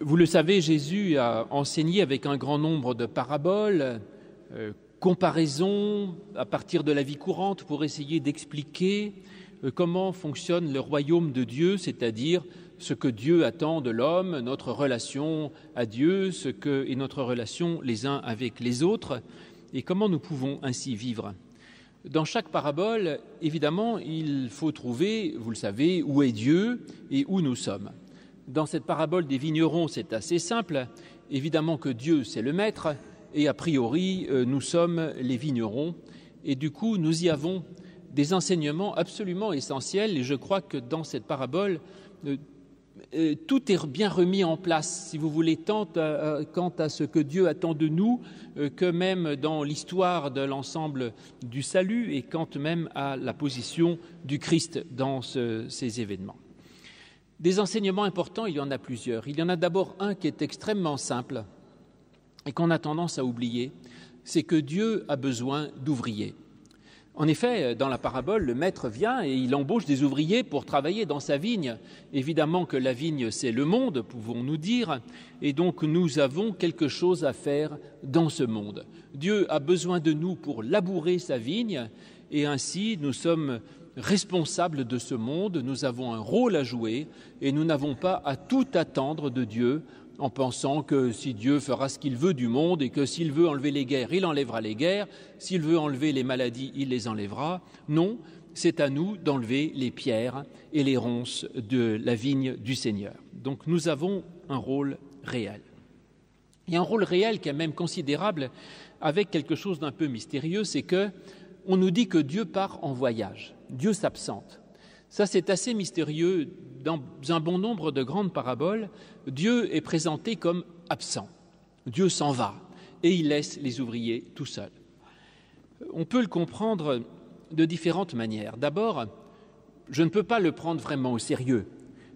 Vous le savez, Jésus a enseigné avec un grand nombre de paraboles, euh, comparaisons à partir de la vie courante pour essayer d'expliquer euh, comment fonctionne le royaume de Dieu, c'est-à-dire ce que Dieu attend de l'homme, notre relation à Dieu, ce que est notre relation les uns avec les autres, et comment nous pouvons ainsi vivre. Dans chaque parabole, évidemment, il faut trouver, vous le savez, où est Dieu et où nous sommes. Dans cette parabole des vignerons, c'est assez simple. Évidemment que Dieu, c'est le maître, et a priori, euh, nous sommes les vignerons, et du coup, nous y avons des enseignements absolument essentiels, et je crois que dans cette parabole, euh, euh, tout est bien remis en place, si vous voulez, tant quant à ce que Dieu attend de nous que même dans l'histoire de l'ensemble du salut et quant même à la position du Christ dans ces événements. Des enseignements importants, il y en a plusieurs. Il y en a d'abord un qui est extrêmement simple et qu'on a tendance à oublier, c'est que Dieu a besoin d'ouvriers. En effet, dans la parabole, le maître vient et il embauche des ouvriers pour travailler dans sa vigne. Évidemment que la vigne, c'est le monde, pouvons-nous dire, et donc nous avons quelque chose à faire dans ce monde. Dieu a besoin de nous pour labourer sa vigne, et ainsi nous sommes responsables de ce monde, nous avons un rôle à jouer, et nous n'avons pas à tout attendre de Dieu en pensant que si Dieu fera ce qu'il veut du monde et que s'il veut enlever les guerres, il enlèvera les guerres, s'il veut enlever les maladies, il les enlèvera. Non, c'est à nous d'enlever les pierres et les ronces de la vigne du Seigneur. Donc nous avons un rôle réel. Et un rôle réel qui est même considérable avec quelque chose d'un peu mystérieux, c'est que on nous dit que Dieu part en voyage, Dieu s'absente. Ça, c'est assez mystérieux. Dans un bon nombre de grandes paraboles, Dieu est présenté comme absent. Dieu s'en va et il laisse les ouvriers tout seuls. On peut le comprendre de différentes manières. D'abord, je ne peux pas le prendre vraiment au sérieux,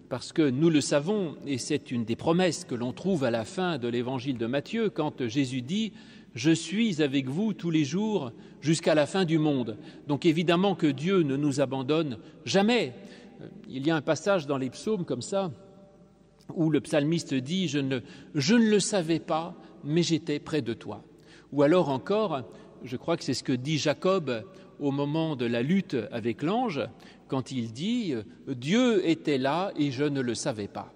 parce que nous le savons, et c'est une des promesses que l'on trouve à la fin de l'évangile de Matthieu, quand Jésus dit Je suis avec vous tous les jours jusqu'à la fin du monde. Donc évidemment que Dieu ne nous abandonne jamais. Il y a un passage dans les psaumes comme ça, où le psalmiste dit je ne, le savais pas, mais j'étais près de toi. Ou alors encore, je crois que c'est ce que dit Jacob au moment de la lutte avec l'ange, quand il dit Dieu était là et je ne le savais pas.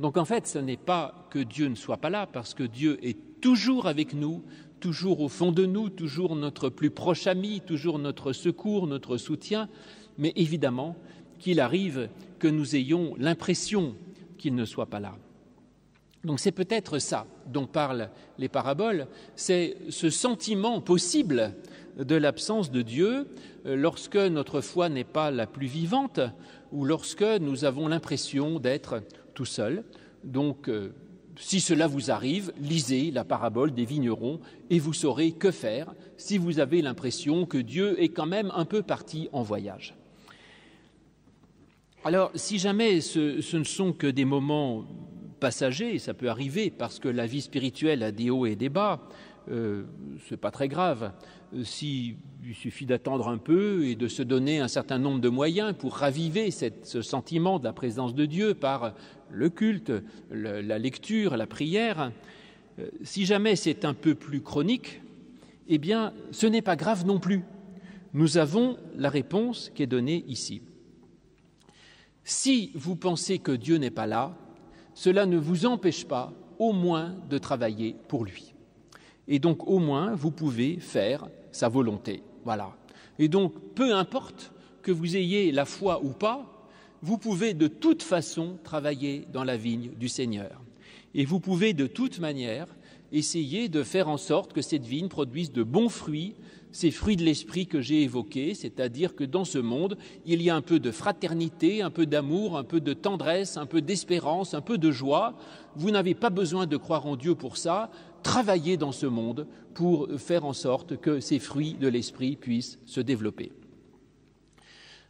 Donc en fait, ce n'est pas que Dieu ne soit pas là, parce que Dieu est toujours avec nous, toujours au fond de nous, toujours notre plus proche ami, toujours notre secours, notre soutien, mais évidemment qu'il arrive que nous ayons l'impression qu'il ne soit pas là. Donc c'est peut-être ça dont parlent les paraboles, c'est ce sentiment possible de l'absence de Dieu euh, lorsque notre foi n'est pas la plus vivante ou lorsque nous avons l'impression d'être tout seul. Donc euh, si cela vous arrive, lisez la parabole des vignerons et vous saurez que faire si vous avez l'impression que Dieu est quand même un peu parti en voyage. Alors, si jamais ce, ne sont que des moments passagers, ça peut arriver parce que la vie spirituelle a des hauts et des bas, euh, ce n'est pas très grave. Euh, si, il suffit d'attendre un peu et de se donner un certain nombre de moyens pour raviver ce sentiment de la présence de Dieu par le culte, la lecture, la prière. Euh, si jamais c'est un peu plus chronique, eh bien, ce n'est pas grave non plus. Nous avons la réponse qui est donnée ici. Si vous pensez que Dieu n'est pas là, cela ne vous empêche pas au moins de travailler pour lui. Et donc au moins vous pouvez faire sa volonté. Voilà. Et donc peu importe que vous ayez la foi ou pas, vous pouvez de toute façon travailler dans la vigne du Seigneur. Et vous pouvez de toute manière essayer de faire en sorte que cette vigne produise de bons fruits, ces fruits de l'esprit que j'ai évoqués, c'est-à-dire que dans ce monde, il y a un peu de fraternité, un peu d'amour, un peu de tendresse, un peu d'espérance, un peu de joie. Vous n'avez pas besoin de croire en Dieu pour ça. Travaillez dans ce monde pour faire en sorte que ces fruits de l'esprit puissent se développer.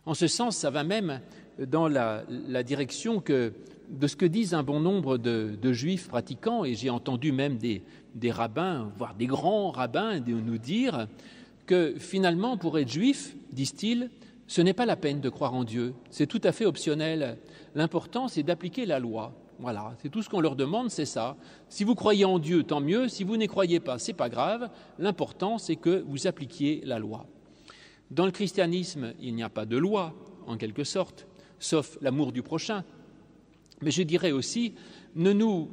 En ce sens, ça va même dans la, direction que de ce que disent un bon nombre de, juifs pratiquants, et j'ai entendu même des, rabbins, voire des grands rabbins, nous dire que finalement, pour être juif, disent-ils, ce n'est pas la peine de croire en Dieu, c'est tout à fait optionnel. L'important, c'est d'appliquer la loi. Voilà, c'est tout ce qu'on leur demande, c'est ça. Si vous croyez en Dieu, tant mieux. Si vous n'y croyez pas, c'est pas grave. L'important, c'est que vous appliquiez la loi. Dans le christianisme, il n'y a pas de loi, en quelque sorte, sauf l'amour du prochain. Mais je dirais aussi, ne nous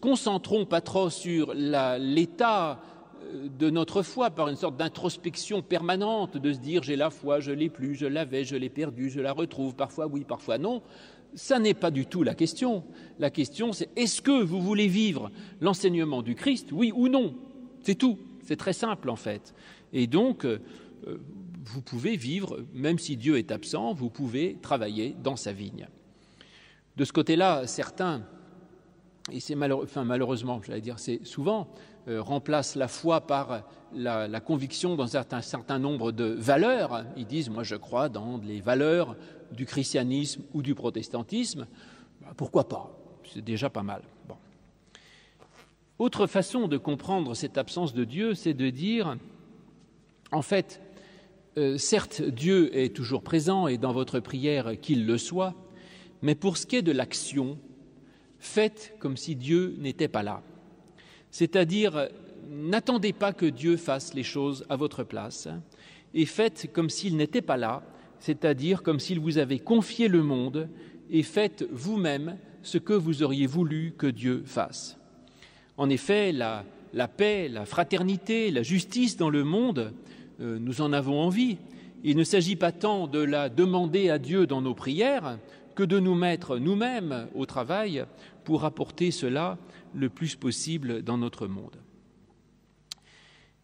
concentrons pas trop sur l'état euh, de notre foi par une sorte d'introspection permanente, de se dire j'ai la foi, je l'ai plus, je l'avais, je l'ai perdue, je la retrouve, parfois oui, parfois non. Ça n'est pas du tout la question. La question c'est est-ce que vous voulez vivre l'enseignement du Christ, oui ou non? C'est tout. C'est très simple en fait. Et donc, euh, vous pouvez vivre, même si Dieu est absent, vous pouvez travailler dans sa vigne. De ce côté-là, certains, et c'est malheureusement, j'allais dire, c'est souvent, euh, remplacent la foi par la, conviction dans un certain nombre de valeurs. Ils disent, moi je crois dans les valeurs du christianisme ou du protestantisme. Bah, pourquoi pas? C'est déjà pas mal. Autre façon de comprendre cette absence de Dieu, c'est de dire, en fait, euh, certes, Dieu est toujours présent et dans votre prière qu'il le soit, mais pour ce qui est de l'action, faites comme si Dieu n'était pas là. C'est-à-dire, n'attendez pas que Dieu fasse les choses à votre place et faites comme s'il n'était pas là, c'est-à-dire comme s'il vous avait confié le monde et faites vous-même ce que vous auriez voulu que Dieu fasse. En effet, la, paix, la fraternité, la justice dans le monde nous en avons envie. Il ne s'agit pas tant de la demander à Dieu dans nos prières que de nous mettre nous-mêmes au travail pour apporter cela le plus possible dans notre monde.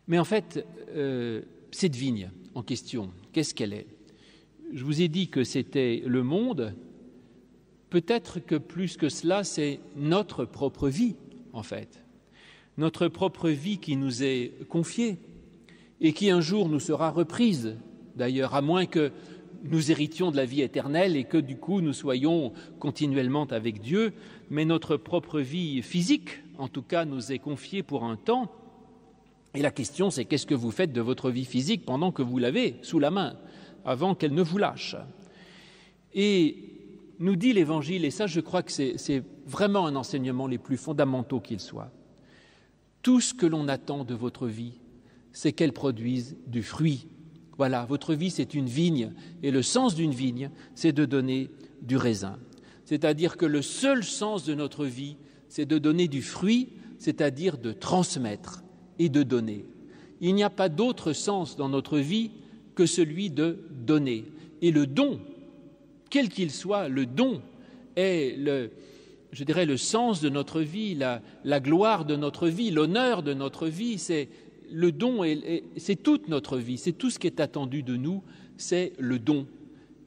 Mais en fait, euh, cette vigne en question, qu'est-ce qu'elle est? Je vous ai dit que c'était le monde. Peut-être que plus que cela, c'est notre propre vie, en fait. Notre propre vie qui nous est confiée et qui un jour nous sera reprise, d'ailleurs, à moins que nous héritions de la vie éternelle et que du coup nous soyons continuellement avec Dieu, mais notre propre vie physique, en tout cas, nous est confiée pour un temps. Et la question, c'est qu'est-ce que vous faites de votre vie physique pendant que vous l'avez sous la main, avant qu'elle ne vous lâche? Et nous dit l'Évangile, et ça je crois que c'est vraiment un enseignement les plus fondamentaux qu'il soit, tout ce que l'on attend de votre vie, c'est qu'elle produise du fruit. Voilà, votre vie, c'est une vigne, et le sens d'une vigne, c'est de donner du raisin. C'est-à-dire que le seul sens de notre vie, c'est de donner du fruit, c'est-à-dire de transmettre et de donner. Il n'y a pas d'autre sens dans notre vie que celui de donner. Et le don, quel qu'il soit, le don est le, je dirais, le sens de notre vie, la, gloire de notre vie, l'honneur de notre vie, le don, c'est toute notre vie, c'est tout ce qui est attendu de nous, c'est le don.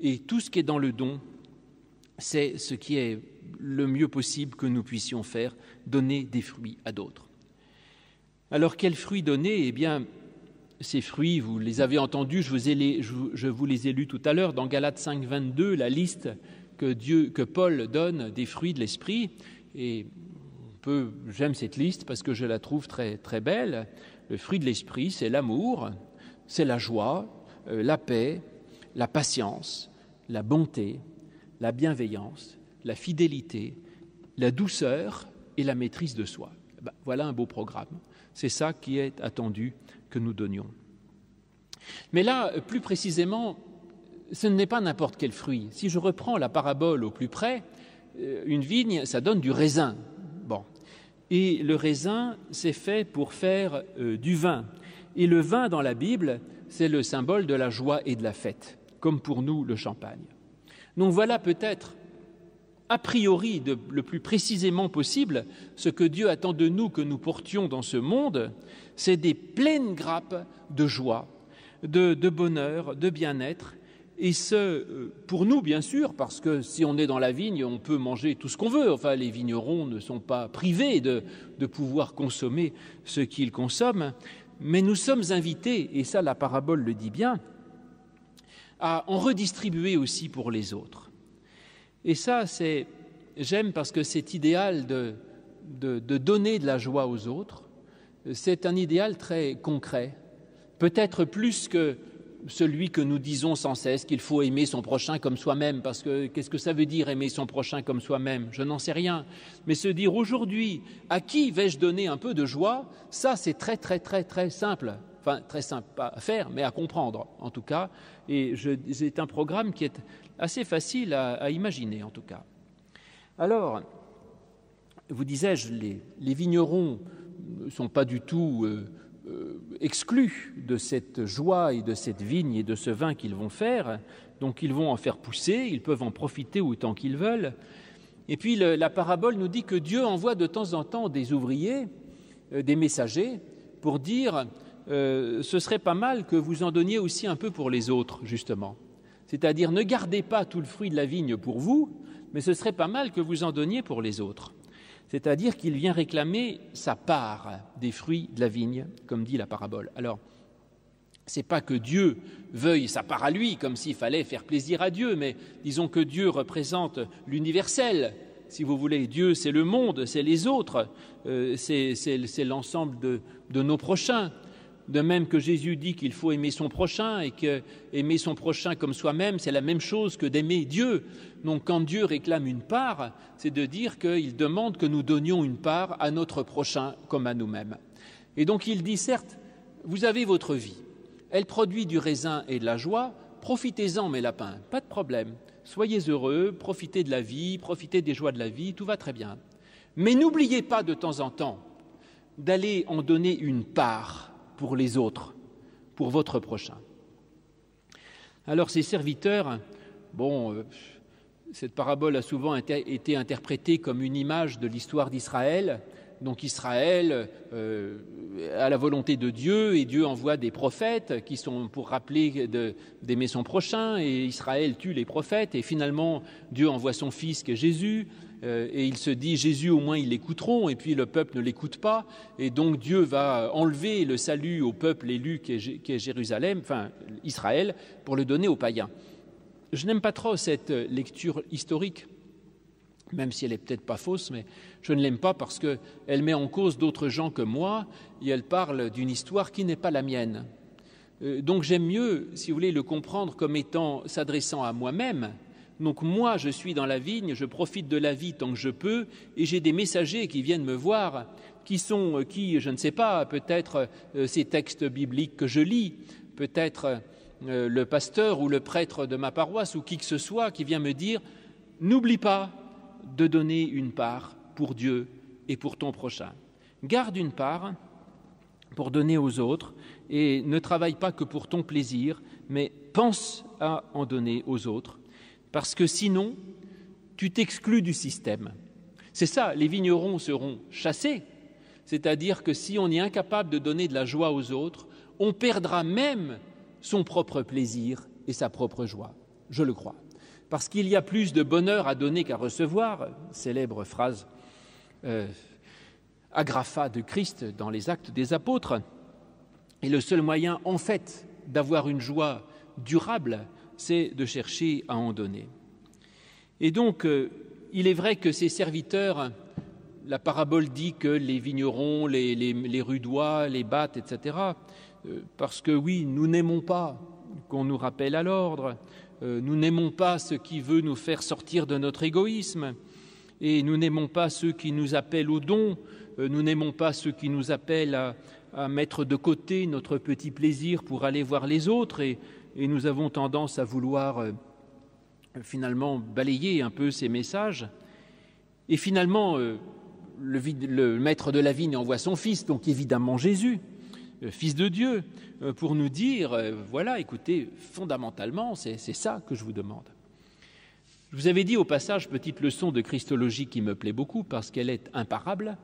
Et tout ce qui est dans le don, c'est ce qui est le mieux possible que nous puissions faire, donner des fruits à d'autres. Alors quels fruits donner? Eh bien, ces fruits, vous les avez entendus, je vous, les ai lus tout à l'heure dans Galates 5, 22, la liste que, que Paul donne des fruits de l'esprit. Et j'aime cette liste parce que je la trouve très, belle. Le fruit de l'esprit, c'est l'amour, c'est la joie, euh, la paix, la patience, la bonté, la bienveillance, la fidélité, la douceur et la maîtrise de soi. Ben, voilà un beau programme. C'est ça qui est attendu que nous donnions. Mais là, plus précisément, ce n'est pas n'importe quel fruit. Si je reprends la parabole au plus près, euh, une vigne, ça donne du raisin. Et le raisin, c'est fait pour faire euh, du vin. Et le vin dans la Bible, c'est le symbole de la joie et de la fête, comme pour nous le champagne. Donc voilà peut-être, a priori, le plus précisément possible, ce que Dieu attend de nous que nous portions dans ce monde, c'est des pleines grappes de joie, de bonheur, de bien-être, et ce, euh, pour nous, bien sûr, parce que si on est dans la vigne, on peut manger tout ce qu'on veut. Enfin, les vignerons ne sont pas privés de, pouvoir consommer ce qu'ils consomment. Mais nous sommes invités, et ça la parabole le dit bien, à en redistribuer aussi pour les autres. Et ça, c'est, j'aime parce que cet idéal de, donner de la joie aux autres, c'est un idéal très concret, peut-être plus que celui que nous disons sans cesse qu'il faut aimer son prochain comme soi-même, parce que qu'est-ce que ça veut dire aimer son prochain comme soi-même? Je n'en sais rien. Mais se dire aujourd'hui, à qui vais-je donner un peu de joie, ça c'est très très très très simple. Enfin, très simple à faire, mais à comprendre en tout cas. Et c'est un programme qui est assez facile à, imaginer en tout cas. Alors, vous disais-je, les, vignerons ne sont pas du tout euh, exclus de cette joie et de cette vigne et de ce vin qu'ils vont faire, donc ils vont en faire pousser, ils peuvent en profiter autant qu'ils veulent. Et puis la parabole nous dit que Dieu envoie de temps en temps des ouvriers, euh, des messagers, pour dire euh, ce serait pas mal que vous en donniez aussi un peu pour les autres, justement. C'est-à-dire ne gardez pas tout le fruit de la vigne pour vous, mais ce serait pas mal que vous en donniez pour les autres c'est-à-dire qu'il vient réclamer sa part des fruits de la vigne, comme dit la parabole. Alors, c'est pas que Dieu veuille sa part à lui, comme s'il fallait faire plaisir à Dieu, mais disons que Dieu représente l'universel. Si vous voulez, Dieu, c'est le monde, c'est les autres, euh, c'est l'ensemble de nos prochains. De même que Jésus dit qu'il faut aimer son prochain et que aimer son prochain comme soi-même, c'est la même chose que d'aimer Dieu. Donc quand Dieu réclame une part, c'est de dire qu'il demande que nous donnions une part à notre prochain comme à nous-mêmes. Et donc il dit, certes, vous avez votre vie, elle produit du raisin et de la joie, profitez-en mes lapins, pas de problème. Soyez heureux, profitez de la vie, profitez des joies de la vie, tout va très bien. Mais n'oubliez pas de temps en temps d'aller en donner une part pour les autres, pour votre prochain. Alors ces serviteurs, bon, euh, cette parabole a souvent été interprétée comme une image de l'histoire d'Israël. Donc Israël euh, a la volonté de Dieu et Dieu envoie des prophètes qui sont pour rappeler d'aimer son prochain et Israël tue les prophètes et finalement Dieu envoie son fils qui est Jésus et il se dit Jésus au moins ils l'écouteront et puis le peuple ne l'écoute pas et donc Dieu va enlever le salut au peuple élu qui est, Jérusalem, enfin Israël, pour le donner aux païens. Je n'aime pas trop cette lecture historique, même si elle est peut-être pas fausse, mais je ne l'aime pas parce qu'elle met en cause d'autres gens que moi et elle parle d'une histoire qui n'est pas la mienne. Euh, donc j'aime mieux, si vous voulez, le comprendre comme étant s'adressant à moi-même donc moi, je suis dans la vigne, je profite de la vie tant que je peux, et j'ai des messagers qui viennent me voir, qui sont, euh, qui, je ne sais pas, peut-être euh, ces textes bibliques que je lis, peut-être euh, le pasteur ou le prêtre de ma paroisse ou qui que ce soit qui vient me dire, n'oublie pas de donner une part pour Dieu et pour ton prochain. Garde une part pour donner aux autres et ne travaille pas que pour ton plaisir, mais pense à en donner aux autres parce que sinon, tu t'exclus du système. C'est ça, les vignerons seront chassés, c'est-à-dire que si on est incapable de donner de la joie aux autres, on perdra même son propre plaisir et sa propre joie, je le crois. Parce qu'il y a plus de bonheur à donner qu'à recevoir, célèbre phrase euh, agrafa de Christ dans les actes des apôtres. Et le seul moyen, en fait, d'avoir une joie durable, c'est de chercher à en donner. Et donc, euh, il est vrai que ces serviteurs, la parabole dit que les vignerons, les, rudois, les battent, etc. Euh, parce que oui, nous n'aimons pas qu'on nous rappelle à l'ordre, euh, nous n'aimons pas ce qui veut nous faire sortir de notre égoïsme, et nous n'aimons pas ceux qui nous appellent au don, nous n'aimons pas ceux qui nous appellent à, à mettre de côté notre petit plaisir pour aller voir les autres, et et nous avons tendance à vouloir euh, finalement balayer un peu ces messages. Et finalement, euh, le, maître de la vigne envoie son fils, donc évidemment Jésus, euh, fils de Dieu, pour nous dire, voilà, écoutez, fondamentalement, c'est ça que je vous demande. Je vous avais dit au passage, petite leçon de Christologie qui me plaît beaucoup parce qu'elle est imparable,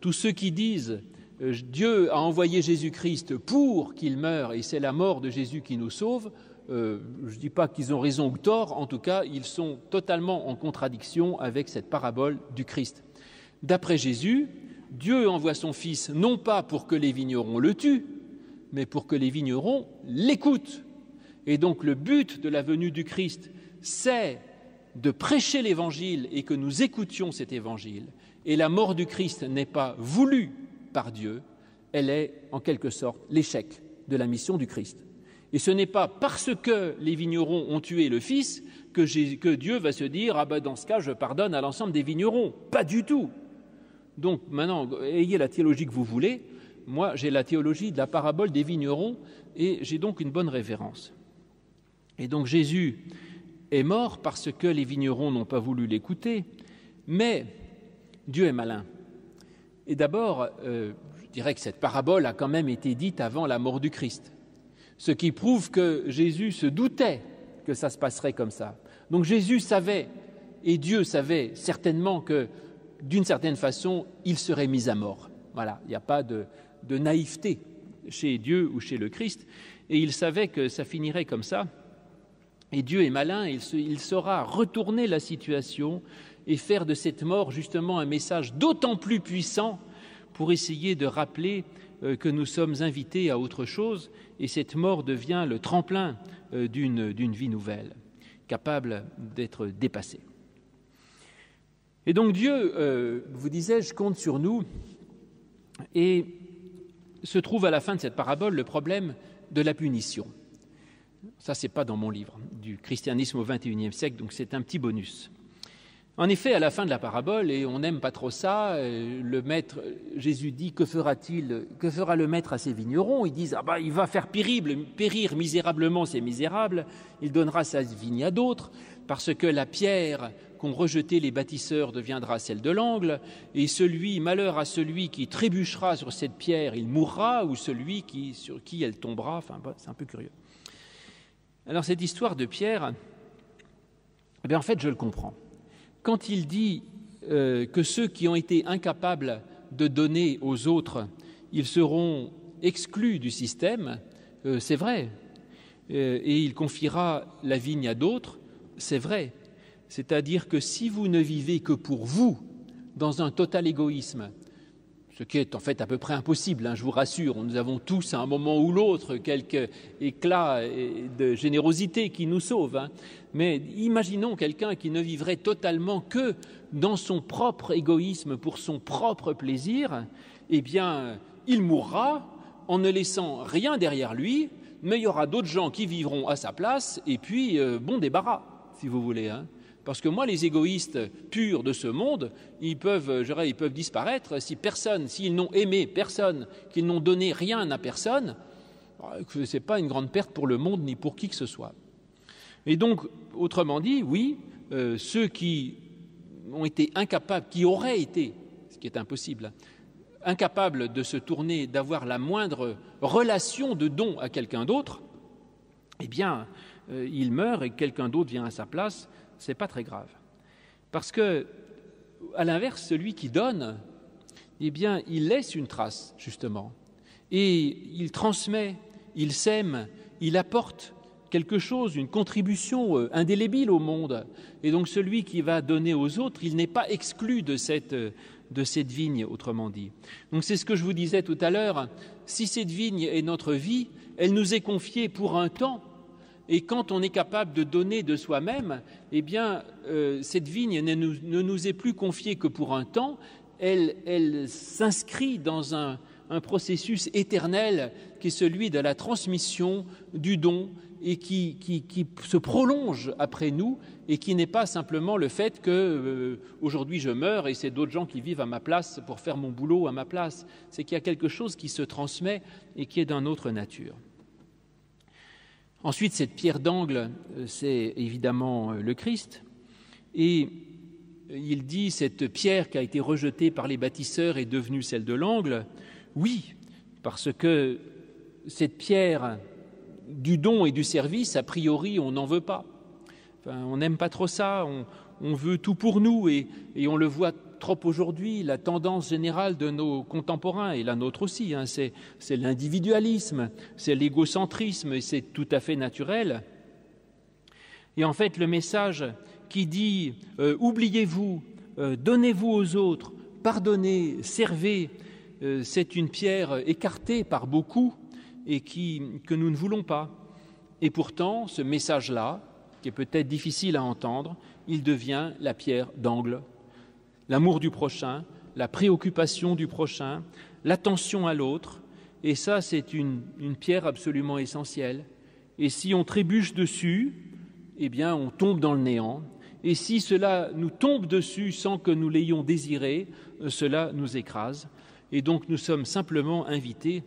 tous ceux qui disent Dieu a envoyé Jésus-Christ pour qu'il meure, et c'est la mort de Jésus qui nous sauve, euh, je ne dis pas qu'ils ont raison ou tort, en tout cas, ils sont totalement en contradiction avec cette parabole du Christ. D'après Jésus, Dieu envoie son Fils non pas pour que les vignerons le tuent, mais pour que les vignerons l'écoutent. Et donc le but de la venue du Christ, c'est de prêcher l'Évangile et que nous écoutions cet Évangile. Et la mort du Christ n'est pas voulue par Dieu, elle est en quelque sorte l'échec de la mission du Christ. Et ce n'est pas parce que les vignerons ont tué le fils que, Dieu va se dire Ah ben dans ce cas, je pardonne à l'ensemble des vignerons. Pas du tout. Donc maintenant, ayez la théologie que vous voulez. Moi, j'ai la théologie de la parabole des vignerons et j'ai donc une bonne référence. Et donc Jésus est mort parce que les vignerons n'ont pas voulu l'écouter, mais Dieu est malin. Et d'abord, euh, je dirais que cette parabole a quand même été dite avant la mort du Christ, ce qui prouve que Jésus se doutait que ça se passerait comme ça. Donc Jésus savait, et Dieu savait certainement que, d'une certaine façon, il serait mis à mort. Voilà, il n'y a pas de, naïveté chez Dieu ou chez le Christ, et il savait que ça finirait comme ça. Et Dieu est malin, il, il saura retourner la situation et faire de cette mort justement un message d'autant plus puissant pour essayer de rappeler euh, que nous sommes invités à autre chose, et cette mort devient le tremplin euh, d'une vie nouvelle, capable d'être dépassée. Et donc Dieu, euh, vous disais-je, compte sur nous, et se trouve à la fin de cette parabole le problème de la punition. Ça, c'est pas dans mon livre du christianisme au XXIe siècle, donc c'est un petit bonus. En effet, à la fin de la parabole, et on n'aime pas trop ça, euh, le maître, Jésus dit que fera-t-il, que fera le maître à ses vignerons? Ils disent ah bah il va faire périr misérablement ces misérables, il donnera sa vigne à d'autres, parce que la pierre qu'ont rejetée les bâtisseurs deviendra celle de l'angle, et celui malheur à celui qui trébuchera sur cette pierre, il mourra, ou celui sur qui elle tombera. Enfin, c'est un peu curieux. Alors cette histoire de Pierre, eh bien en fait je le comprends quand il dit euh, que ceux qui ont été incapables de donner aux autres, ils seront exclus du système, euh, c'est vrai. Euh, et il confiera la vigne à d'autres, c'est vrai. C'est-à-dire que si vous ne vivez que pour vous, dans un total égoïsme, ce qui est en fait à peu près impossible, hein, je vous rassure. Nous avons tous à un moment ou l'autre quelques éclats de générosité qui nous sauvent. Hein. Mais imaginons quelqu'un qui ne vivrait totalement que dans son propre égoïsme, pour son propre plaisir, eh bien, il mourra en ne laissant rien derrière lui, mais il y aura d'autres gens qui vivront à sa place, et puis, euh, bon débarras, si vous voulez. Hein. Parce que moi, les égoïstes purs de ce monde, ils peuvent, ils peuvent disparaître si personne, s'ils n'ont aimé personne, qu'ils n'ont donné rien à personne, ce n'est pas une grande perte pour le monde ni pour qui que ce soit. Et donc, autrement dit, oui, euh, ceux qui ont été incapables, qui auraient été, ce qui est impossible, incapables de se tourner, d'avoir la moindre relation de don à quelqu'un d'autre, eh bien, euh, ils meurent et quelqu'un d'autre vient à sa place n'est pas très grave. Parce que, à l'inverse, celui qui donne, eh bien, il laisse une trace, justement. Et il transmet, il sème, il apporte quelque chose, une contribution euh, indélébile au monde. Et donc celui qui va donner aux autres, il n'est pas exclu de cette, de cette vigne, autrement dit. Donc c'est ce que je vous disais tout à l'heure. Si cette vigne est notre vie, elle nous est confiée pour un temps, et quand on est capable de donner de soi-même, eh bien, euh, cette vigne ne nous, est plus confiée que pour un temps, elle, s'inscrit dans un, processus éternel qui est celui de la transmission du don et qui, se prolonge après nous et qui n'est pas simplement le fait que euh, aujourd'hui je meurs et c'est d'autres gens qui vivent à ma place pour faire mon boulot à ma place. C'est qu'il y a quelque chose qui se transmet et qui est d'une autre nature. Ensuite, cette pierre d'angle, euh, c'est évidemment euh, le Christ. Et il dit, cette pierre qui a été rejetée par les bâtisseurs est devenue celle de l'angle. Oui, parce que cette pierre du don et du service, a priori, on n'en veut pas. on n'aime pas trop ça, on, veut tout pour nous et, et on le voit trop aujourd'hui, la tendance générale de nos contemporains, et la nôtre aussi, hein, c'est l'individualisme, c'est l'égocentrisme, et c'est tout à fait naturel. Et en fait, le message qui dit euh, oubliez-vous, euh, donnez-vous aux autres, pardonnez, servez, euh, c'est une pierre écartée par beaucoup et que nous ne voulons pas. Et pourtant, ce message-là, qui est peut-être difficile à entendre, il devient la pierre d'angle l'amour du prochain, la préoccupation du prochain, l'attention à l'autre. Et ça, c'est une, pierre absolument essentielle Et si on trébuche dessus, eh bien, on tombe dans le néant. Et si cela nous tombe dessus sans que nous l'ayons désiré, euh, cela nous écrase. Et donc, nous sommes simplement invités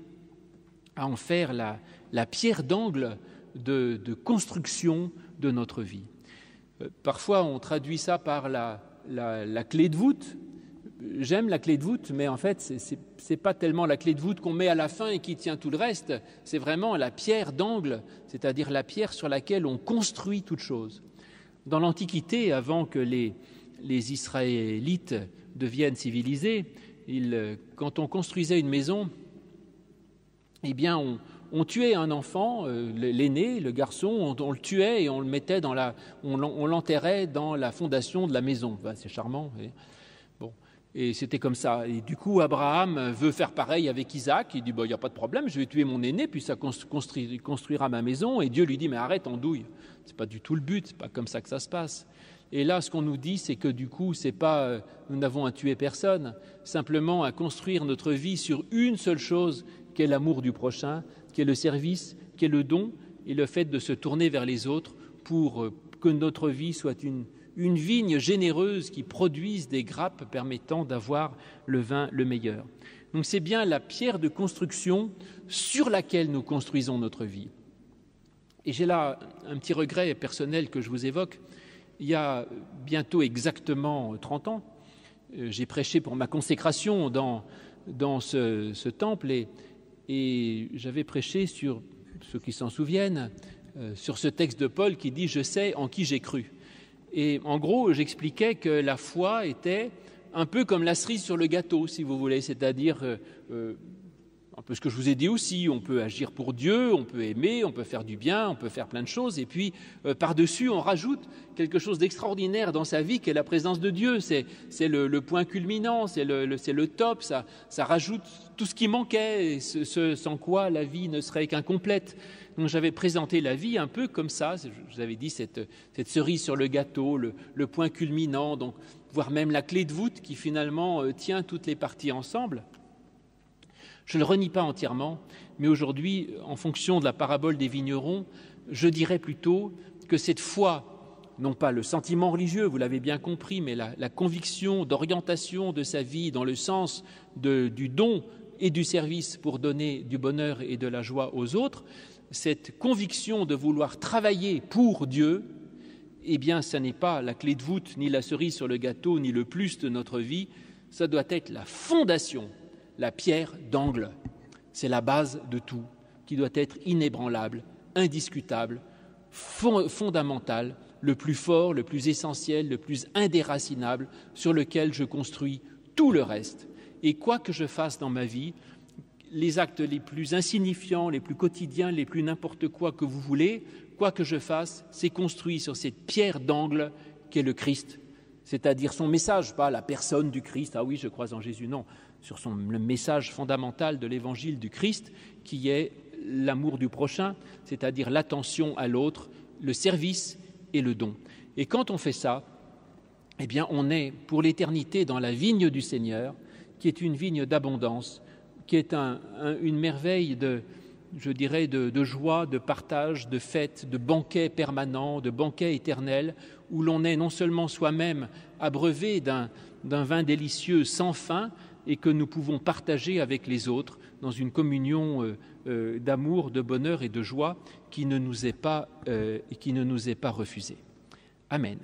à en faire la, pierre d'angle de, construction de notre vie. Euh, parfois, on traduit ça par la, la clé de voûte, j'aime la clé de voûte, mais en fait, ce n'est pas tellement la clé de voûte qu'on met à la fin et qui tient tout le reste, c'est vraiment la pierre d'angle, c'est-à-dire la pierre sur laquelle on construit toute chose. Dans l'Antiquité, avant que les, Israélites deviennent civilisés, quand on construisait une maison, eh bien, on, tuait un enfant, euh, l'aîné, le garçon, on, le tuait et on le mettait dans la, on, l'enterrait dans la fondation de la maison. c'est charmant. Et c'était comme ça. Et du coup, Abraham veut faire pareil avec Isaac. Il dit Il n'y a pas de problème, je vais tuer mon aîné, puis ça construira ma maison. Et Dieu lui dit Mais arrête, andouille. Ce n'est pas du tout le but, ce n'est pas comme ça que ça se passe. Et là, ce qu'on nous dit, c'est que du coup, c'est pas, euh, nous n'avons à tuer personne, simplement à construire notre vie sur une seule chose, qui est l'amour du prochain, qui est le service, qui est le don, et le fait de se tourner vers les autres pour euh, que notre vie soit une, une vigne généreuse qui produise des grappes permettant d'avoir le vin le meilleur. Donc c'est bien la pierre de construction sur laquelle nous construisons notre vie. Et j'ai là un petit regret personnel que je vous évoque. Il y a bientôt exactement 30 ans, euh, j'ai prêché pour ma consécration dans, dans ce, temple et, et j'avais prêché sur, ceux qui s'en souviennent, euh, sur ce texte de Paul qui dit Je sais en qui j'ai cru. Et en gros, j'expliquais que la foi était un peu comme la cerise sur le gâteau, si vous voulez, c'est-à-dire euh, euh, peu ce que je vous ai dit aussi, on peut agir pour Dieu, on peut aimer, on peut faire du bien, on peut faire plein de choses, et puis euh, par-dessus, on rajoute quelque chose d'extraordinaire dans sa vie qui est la présence de Dieu. C'est, le, point culminant, c'est le, top, ça, rajoute tout ce qui manquait, sans quoi la vie ne serait qu'incomplète. Donc j'avais présenté la vie un peu comme ça, je vous avais dit cette, cerise sur le gâteau, le, point culminant, donc voire même la clé de voûte qui finalement euh, tient toutes les parties ensemble. Je ne le renie pas entièrement, mais aujourd'hui, en fonction de la parabole des vignerons, je dirais plutôt que cette foi, non pas le sentiment religieux, vous l'avez bien compris, mais la, conviction d'orientation de sa vie dans le sens du don et du service pour donner du bonheur et de la joie aux autres, cette conviction de vouloir travailler pour Dieu, eh bien, ce n'est pas la clé de voûte, ni la cerise sur le gâteau, ni le plus de notre vie, ça doit être la fondation, la pierre d'angle. C'est la base de tout, qui doit être inébranlable, indiscutable, fondamental, le plus fort, le plus essentiel, le plus indéracinable, sur lequel je construis tout le reste. Et quoi que je fasse dans ma vie, les actes les plus insignifiants, les plus quotidiens, les plus n'importe quoi que vous voulez, quoi que je fasse, c'est construit sur cette pierre d'angle qu'est le Christ, c'est-à-dire son message, pas la personne du Christ, ah oui, je crois en Jésus, non, sur son, le message fondamental de l'évangile du Christ, qui est l'amour du prochain, c'est-à-dire l'attention à l'autre, le service et le don. Et quand on fait ça, eh bien, on est pour l'éternité dans la vigne du Seigneur, qui est une vigne d'abondance, qui est une merveille de, je dirais, de, joie, de partage, de fête, de banquet permanent, de banquet éternel, où l'on est non seulement soi-même abreuvé d'un vin délicieux sans fin, et que nous pouvons partager avec les autres dans une communion euh, euh, d'amour, de bonheur et de joie qui ne nous est pas, euh, qui ne nous est pas refusée. Amen.